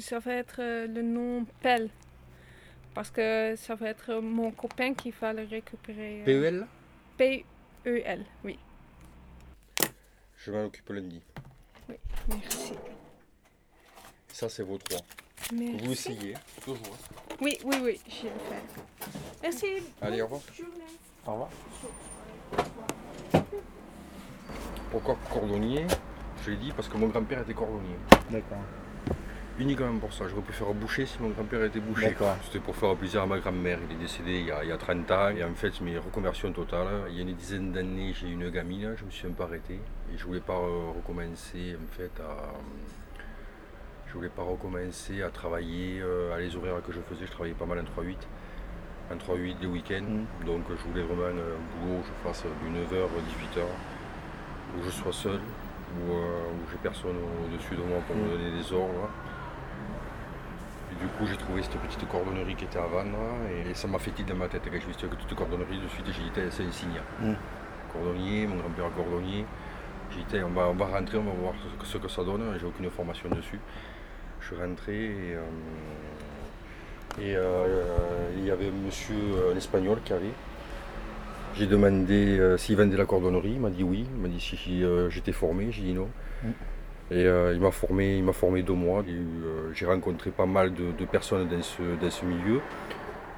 ça va être euh, le nom Pelle. Parce que ça va être mon copain qui va le récupérer. euh, PEL P-E-L, oui. Je m'en occupe lundi. Merci. Ça, c'est vos trois. Merci. Vous essayez, toujours. Oui, oui, oui, je vais le faire. Merci. Allez, au revoir. Au revoir. Pourquoi cordonnier Je l'ai dit parce que mon grand-père était cordonnier. D'accord. Uniquement pour ça. J'aurais pu faire boucher si mon grand-père était bouché. C'était pour faire plaisir à ma grand-mère. Il est décédé il y, a, il y a 30 ans. Et en fait, mes reconversions totales. Il y a une dizaine d'années, j'ai eu une gamine. Je me suis un peu arrêté. Et je voulais pas euh, recommencer en fait à. Je voulais pas recommencer à travailler euh, à les horaires que je faisais. Je travaillais pas mal en 3-8. En 3-8 les week-ends. Mm. Donc je voulais vraiment un boulot où je fasse du 9h à 18h. Où je sois seul. Où, euh, où j'ai personne au-dessus de moi pour me Mm. donner des ordres. Et du coup, j'ai trouvé cette petite cordonnerie qui était à vendre et ça m'a fait tilt dans ma tête. Quand j'ai vu cette petite cordonnerie, de suite, j'ai dit, c'est un signe. Mm. Cordonnier, mon grand-père cordonnier. J'ai dit, on va, on va rentrer, on va voir ce que, ce que ça donne. J'ai aucune formation dessus. Je suis rentré et, euh, et, euh, il y avait un monsieur, un espagnol qui avait. J'ai demandé euh, s'il vendait la cordonnerie, il m'a dit oui. Il m'a dit si, si, euh, j'étais formé, j'ai dit non. Mm. Et euh, il m'a formé, il m'a formé deux mois. Euh, J'ai rencontré pas mal de, de personnes dans ce, dans ce milieu.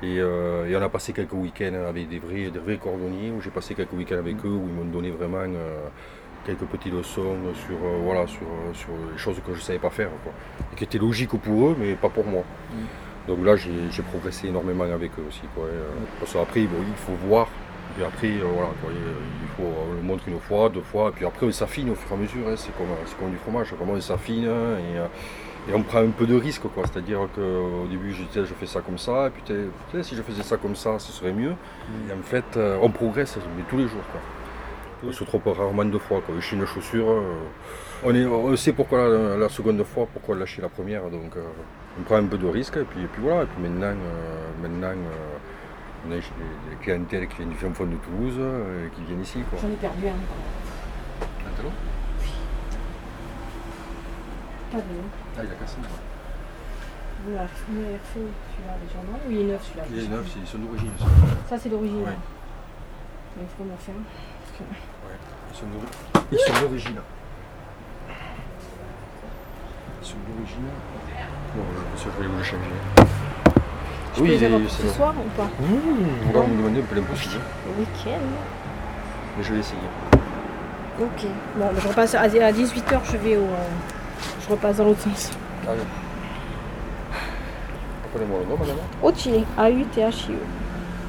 Et, euh, et on a passé quelques week-ends avec des vrais, des vrais cordonniers, où j'ai passé quelques week-ends avec eux, où ils m'ont donné vraiment quelques petites leçons sur, voilà, sur, sur les choses que je ne savais pas faire. quoi. Et qui étaient logiques pour eux, mais pas pour moi. Donc là, j'ai progressé énormément avec eux aussi. Quoi. Parce qu'après, bon, il faut voir. Et puis après, euh, voilà, quoi, il faut euh, le montrer une fois, deux fois, et puis après on s'affine au fur et à mesure, hein, c'est comme, c'est comme du fromage, comment on s'affine hein, et, euh, et on prend un peu de risque, quoi. c'est-à-dire qu'au début je disais je fais ça comme ça, et puis si je faisais ça comme ça, ce serait mieux. Et en fait, euh, on progresse, mais tous les jours. Quoi. On se trompe rarement deux fois. Quoi. Chez une chaussure, euh, on, est, on sait pourquoi la, la seconde fois, pourquoi lâcher la première, donc euh, on prend un peu de risque, et puis, et puis voilà, et puis maintenant, euh, maintenant euh, on a des, des clientèles qui viennent du fond de Toulouse, euh, qui viennent ici. Quoi. J'en ai perdu un. Maintenant Pas de Ah, il a cassé. Vous l'avez fait celui-là déjà, non? Oui, il est neuf celui-là. Il est neuf, c'est- ils sont d'origine. ça. Ça, c'est l'origine. Ouais. Mais il faut me faire. Ils sont d'ori- Ils sont d'origine. Ils sont d'origine. Bon, je je vais vous le changer. Je Oui, peux les avoir pour ce soir ou pas Mmh, on va me demander un peu l'impossible. Le week-end. Mais je vais essayer. Ok. Bon, je repasse à 18h, je vais au. euh, Je repasse dans l'autre sens. Allez. Appelez-moi le nom, madame. Au-Chili, A-U-T-H-I-E.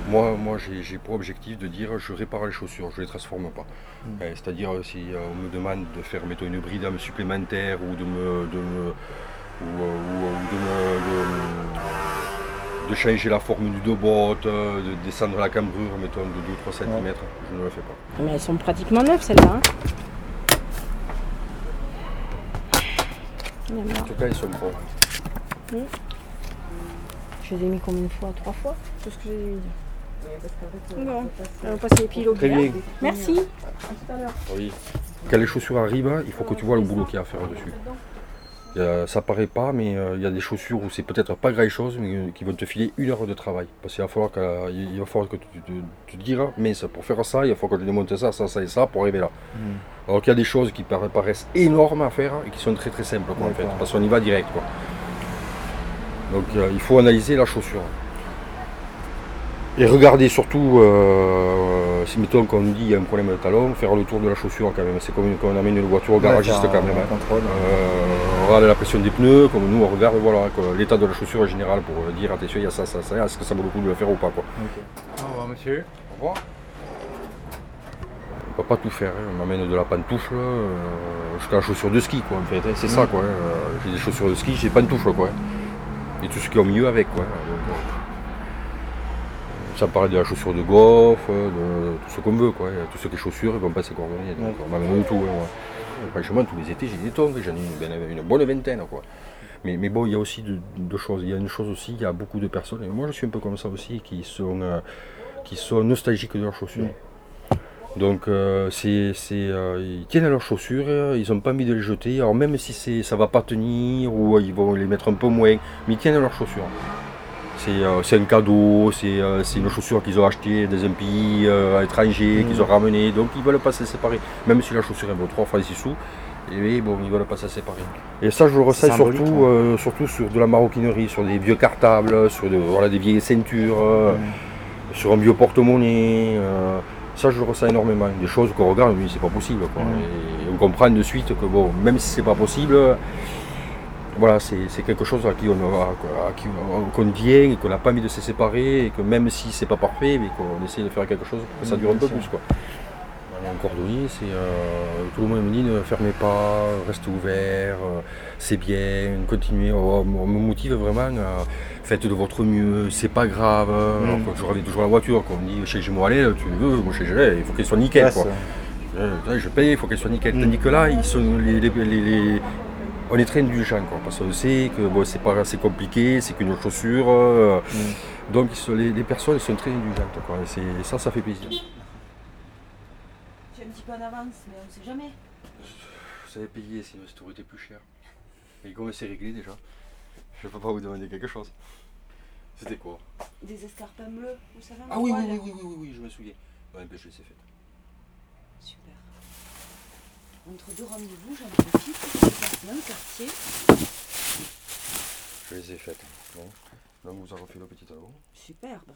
Moi, moi j'ai pour objectif de dire je répare les chaussures, je ne les transforme pas. Mm. Euh, C'est-à-dire euh, si euh, on me demande de faire mettons, une bridame supplémentaire ou de me, de me- ou, ou, ou de, me- de- de changer la forme du deux bottes, euh, de descendre la cambrure mettons, de 2-3 cm, je ne le fais pas. Mais elles sont pratiquement neuves celles-là. Hein. En tout cas, ils sont bons. Je les ai mis combien de fois? Trois fois Tout ce que j'ai mis. Bon. On va passer les piles au Très bière. bien. Merci. Oui. Quand les chaussures arrivent, il faut que tu vois le boulot qu'il y a à faire dessus. Ça paraît pas, mais euh, il y a des chaussures où c'est peut-être pas grand chose, mais euh, qui vont te filer une heure de travail. Parce qu'il va falloir que, il va falloir que tu te, tu te dises, mais ça, pour faire ça, il faut que je démonte ça, ça, ça et ça pour arriver là. Alors qu'il y a des choses qui para- paraissent énormes à faire et qui sont très très simples quoi, en fait, parce qu'on y va direct. Quoi. Donc euh, il faut analyser la chaussure. Et regarder surtout, si mettons qu'on nous dit qu'il y a un problème de talon, faire le tour de la chaussure quand même. C'est comme quand on amène une voiture au garagiste Ouais, quand même. hein. contrôle. Euh, on regarde la pression des pneus, comme nous on regarde voilà, l'état de la chaussure en général pour euh, dire attention il y a ça, ça, ça, est-ce que ça vaut le coup de le faire ou pas quoi. Au revoir, monsieur. Au revoir. On peut pas tout faire, hein. on m'amène de la pantoufle euh, jusqu'à la chaussure de ski quoi en fait, hein. c'est ça quoi. J'ai des chaussures de ski, j'ai pantoufles quoi. Et tout ce qui est au milieu avec quoi. Donc, ça parlait de la chaussure de golf, de tout ce qu'on veut quoi. Tout ce qui est chaussures, ils vont passer coordonnées. Donc on m'amène de tout. hein. Franchement tous les étés j'ai des tongs, j'en ai une, ben, une bonne vingtaine quoi. Mais, mais bon, il y a aussi deux deux choses. Il y a une chose aussi, il y a beaucoup de personnes, et moi je suis un peu comme ça aussi, qui sont, euh, qui sont nostalgiques de leurs chaussures. Donc euh, c'est, euh, ils tiennent à leurs chaussures, ils n'ont pas envie de les jeter. Alors même si c'est, ça va pas tenir ou ils vont les mettre un peu moins, mais ils tiennent à leurs chaussures. C'est, euh, c'est un cadeau, c'est, euh, c'est une chaussure qu'ils ont achetée dans un pays euh, étranger, Mhm. qu'ils ont ramené, donc ils veulent pas se séparer. Même si la chaussure vaut 3 francs 6 sous, et bon, ils veulent pas se séparer. Et ça je le ressens surtout, euh, surtout sur de la maroquinerie, sur des vieux cartables, sur de, voilà, des vieilles ceintures. euh, Mm. sur un vieux porte-monnaie. euh, ça, je le ressens énormément. Des choses qu'on regarde, oui, c'est pas possible. quoi. Mm. Et on comprend de suite que, bon, même si c'est pas possible, voilà, c'est quelque chose à qui on, a- à qui on- et qu'on n'a pas envie de se séparer et que même si c'est pas parfait, mais qu'on essaie de faire quelque chose pour que ça Mm, dure un peu plus. Quoi. Un cordonnier, c'est euh, tout le monde me dit ne fermez pas, restez ouvert, euh, c'est bien, continuez. Oh, on me motive vraiment à faites de votre mieux, c'est pas grave. Quand je regarde toujours la voiture, quand on me dit chez allez, tu veux, moi chez Gelé, il faut qu'elle soit nickel. Quoi. Euh, je paye, il faut qu'elle soit nickel. Mm. Tandis que là, ils sont les, les- les- les- on est très indulgents, quoi, parce qu'on sait que bon, c'est pas assez compliqué, c'est qu'une chaussure. euh, Mm. donc les, les personnes sont très indulgentes. Quoi, et c'est- ça, ça fait plaisir. J'ai un petit peu en avance, mais on ne sait jamais. Vous avez payé, sinon ça aurait été plus cher. Et comment c'est réglé déjà Je peux pas vous demander quelque chose. C'était quoi? Des escarpins bleus, vous savez Ah oui, oui, oui, oui, oui, oui, oui, je me souviens. Ouais, ben, je les ai faites. Super. Entre deux rendez-vous, j'en profite, passe dans le quartier. Je les ai faites. Bon. Donc vous avez refait le petit talon Superbe,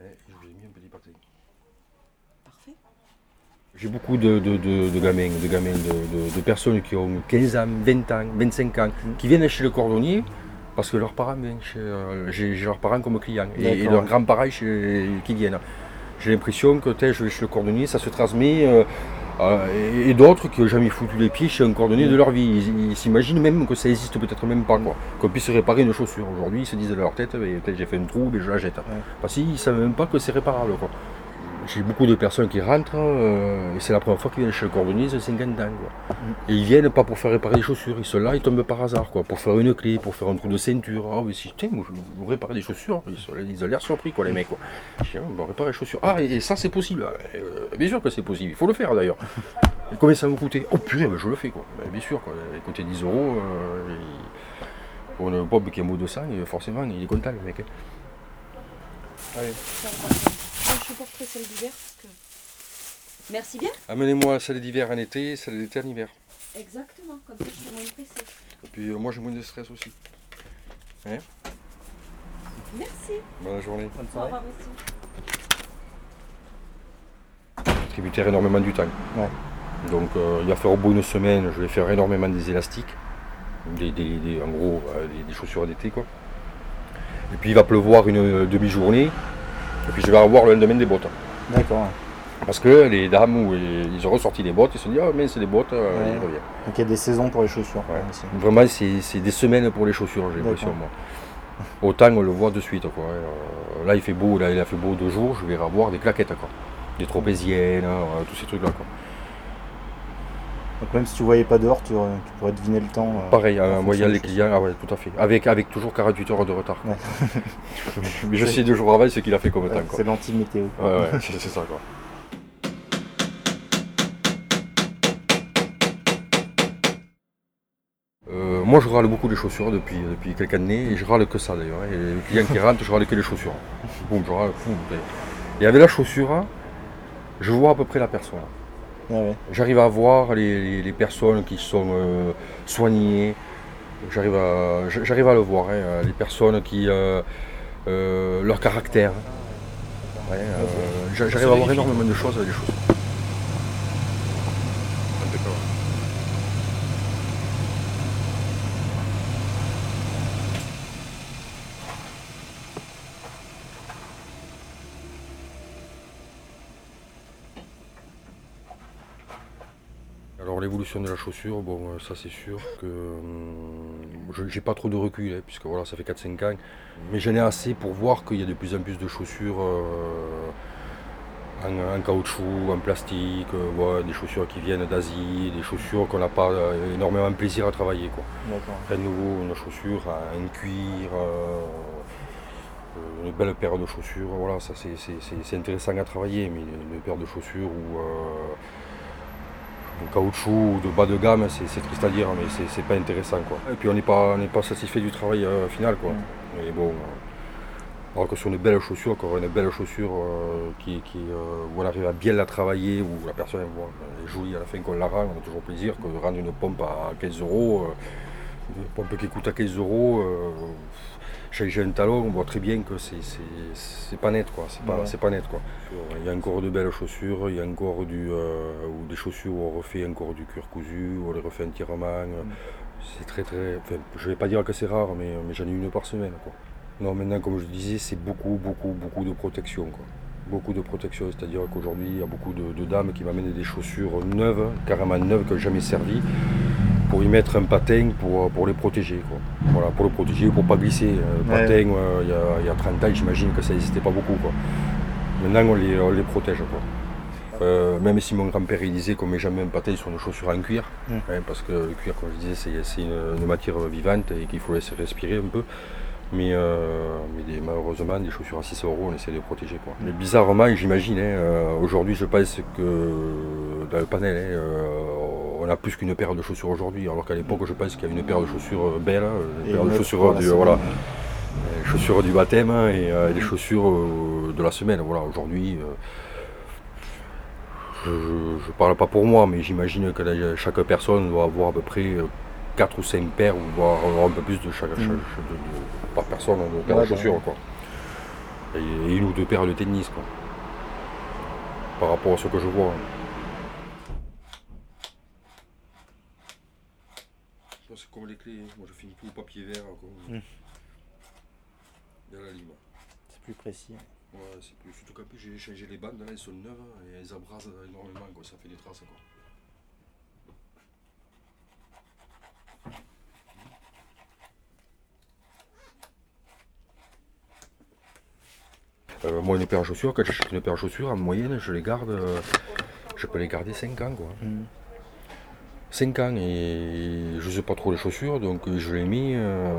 et je vous ai mis un petit pâté. parfait. J'ai beaucoup de, de, de, de gamins, de, gamins de, de- de personnes qui ont 15 ans, 20 ans, 25 ans, qui viennent chez le cordonnier parce que leurs parents viennent chez, euh, j'ai, j'ai leurs parents comme clients et, et leurs grands-parents qui viennent. J'ai l'impression que je vais chez le cordonnier, ça se transmet. euh, euh, et, d'autres qui n'ont jamais foutu les pieds chez un cordonnier de leur vie. Ils, s'imaginent même que ça existe peut-être même pas, quoi. Qu'on puisse réparer une chaussure. Aujourd'hui, ils se disent dans leur tête, peut-être j'ai fait un trou, mais je la jette. Parce qu'ils ne savent même pas que c'est réparable. Quoi. J'ai beaucoup de personnes qui rentrent, euh, et c'est la première fois qu'ils viennent chez le cordonnier, ils ont 50 ans. Quoi. Et ils viennent pas pour faire réparer les chaussures, ils sont là, ils tombent par hasard, quoi, pour faire une clé, pour faire un trou de ceinture. Ah, mais si, tiens, moi, je vous réparer des chaussures, ils, sont là, ils ont l'air surpris, quoi, les mecs. Quoi. Je dis, on va réparer les chaussures. Ah, et, et ça, c'est possible. Ah, euh, bien sûr que c'est possible, il faut le faire d'ailleurs. Et combien ça va vous coûter? Oh purée, ben, je le fais, quoi. Ben, bien sûr, quoi. Il coûtait 10 euros. euh, et- Pour un Bob qui a mot de sang, forcément, il est content, le mec. hein. Ça celle d'hiver parce que. Merci bien. Amenez-moi celle d'hiver en été, celle d'été en hiver. Exactement, comme ça je suis moins pressée. Et puis euh, moi j'ai moins de stress aussi. Merci. Bonne journée. Au revoir aussi. Tributaire énormément du temps. Ouais. Donc euh, il va faire au bout d'une semaine, je vais faire énormément des élastiques. Des, des- des- en gros euh, des, des chaussures d'été quoi. Et puis il va pleuvoir une euh, demi-journée. Et puis je vais avoir le lendemain des bottes. D'accord. Parce que les dames, où ils ont ressorti les bottes, ils se disent Ah mais c'est des bottes, euh, Ouais. ils reviennent. Donc il y a des saisons pour les chaussures. Ouais. aussi. Vraiment, c'est des semaines pour les chaussures, j'ai l'impression. Autant on le voit de suite. Quoi. Euh, là, il fait beau, là, il a fait beau deux jours, je vais avoir des claquettes, quoi. des tropéziennes, euh, tous ces trucs-là. Donc même si tu voyais pas dehors, tu, tu pourrais deviner le temps. euh, Pareil, en fonction moi, il y a des les clients, ah ouais, tout à fait. Avec, avec toujours 48 heures de retard. Ouais. Mais je sais deux jours avant ce qu'il a fait comme Ouais, temps. C'est l'anti-météo. Ouais, ouais, c'est ça. Quoi. Euh, moi je râle beaucoup les chaussures depuis, depuis quelques années et je râle que ça d'ailleurs. hein. Et les clients qui rentrent, je râle que les chaussures. Boum, je râle, boum. Et avec la chaussure, je vois à peu près la personne. Ouais. J'arrive à voir les, les- les personnes qui sont euh, soignées. J'arrive à, j'arrive à le voir, hein, les personnes qui. euh, euh, leur caractère. Ouais, euh, j'arrive à voir énormément de choses avec les chaussures. Alors l'évolution de la chaussure, bon euh, ça c'est sûr que je j'ai pas trop de recul, hein, puisque voilà ça fait 4-5 ans. Mais j'en ai assez pour voir qu'il y a de plus en plus de chaussures euh, en, en caoutchouc, en plastique, euh, des chaussures qui viennent d'Asie, des chaussures qu'on n'a pas euh, énormément de plaisir à travailler. Quoi. À nouveau une chaussure en cuir. euh, Euh, Une belle paire de chaussures, voilà, ça c'est- intéressant à travailler, mais une, paire de chaussures euh, en caoutchouc ou de bas de gamme, c'est triste à dire, mais c'est- pas intéressant quoi. Et puis on n'est pas, on pas satisfait du travail euh, final quoi. Mais bon, euh, alors que sur une belle chaussure, encore une belle chaussure euh, qui, qui, euh, où on arrive à bien la travailler, où la personne bon, elle est jolie à la fin qu'on la rend, on a toujours plaisir que de rendre une pompe à 15 euros, une pompe qui coûte à 15 euros. Changer un talon, on voit très bien que c'est- pas net quoi, c'est pas, Ouais. pas net quoi. Il y a encore de belles chaussures, il y a encore du, euh, ou des chaussures où on refait encore du cuir cousu, où on les refait entièrement. euh, C'est très très, enfin, je vais pas dire que c'est rare, mais, mais j'en ai une par semaine quoi. Non maintenant comme je disais c'est beaucoup beaucoup beaucoup de protection quoi. Beaucoup de protection, c'est-à-dire qu'aujourd'hui il y a beaucoup de, de dames qui m'amènent des chaussures neuves, carrément neuves, qui n'ont jamais servi, pour y mettre un patin pour, pour les protéger. Quoi. Voilà, pour le protéger, pour pas glisser. Euh, Le Ouais. patin, euh, il y, a, il y a 30 ans, j'imagine que ça n'existait pas beaucoup. Quoi. Maintenant, on les, on les protège. Quoi. Euh, même si mon grand-père disait qu'on met jamais un patin sur une chaussure en cuir, Mm. hein, parce que le cuir, comme je disais, c'est, une, une matière vivante et qu'il faut laisser respirer un peu. Mais, euh, mais des- malheureusement, des chaussures à 6 euros, on essaie de les protéger. Quoi. Mais bizarrement, j'imagine, hein, euh, aujourd'hui, je pense que dans le panel, hein, euh, on a plus qu'une paire de chaussures aujourd'hui, alors qu'à l'époque, je pense qu'il y avait une paire de chaussures belles, hein, une Et paire de chaussures du, voilà, les chaussures du baptême hein, et euh, les chaussures euh, de la semaine. Voilà, aujourd'hui, euh, je ne parle pas pour moi, mais j'imagine que chaque personne doit avoir à peu près 4 ou 5 paires, ou voire un peu plus de chaque, chaque- de- de- par personne, de paires Ouais, de bah chaussures. ouais. Quoi. Et, et une ou deux paires de tennis, quoi. Par rapport à ce que je vois. C'est comme les clés, moi je finis tout au papier vert. La lime. C'est plus précis. Ouais, c'est plus. Surtout j'ai changé les bandes, là elles sont neuves et elles abrasent énormément, quoi. ça fait des traces. Quoi. Euh, moi, une paire de chaussures, quand j'achète une paire de chaussures, en moyenne, je les garde, euh, je peux les garder 5 ans. Quoi. Mm. 5 ans et je sais pas trop les chaussures, donc euh, je les mis, euh,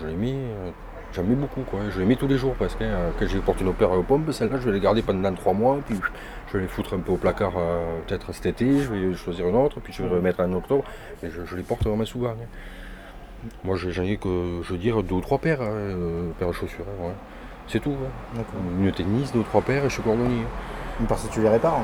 je les mis, euh, j'en mets beaucoup quoi. Je les mets tous les jours parce que euh, quand je porte une paire de pompe, celle-là je vais les garder pendant 3 mois, puis je vais les foutre un peu au placard peut-être cet été, je vais choisir une autre, puis je vais remettre en octobre, mais je, je les porte vraiment souvent. hein. Moi je- j'en ai que, je veux dire, deux ou trois paires, hein, paires de chaussures, hein, ouais. c'est tout. hein. Une tennis, deux ou trois paires et je suis cordonnier. Parce que tu les répares.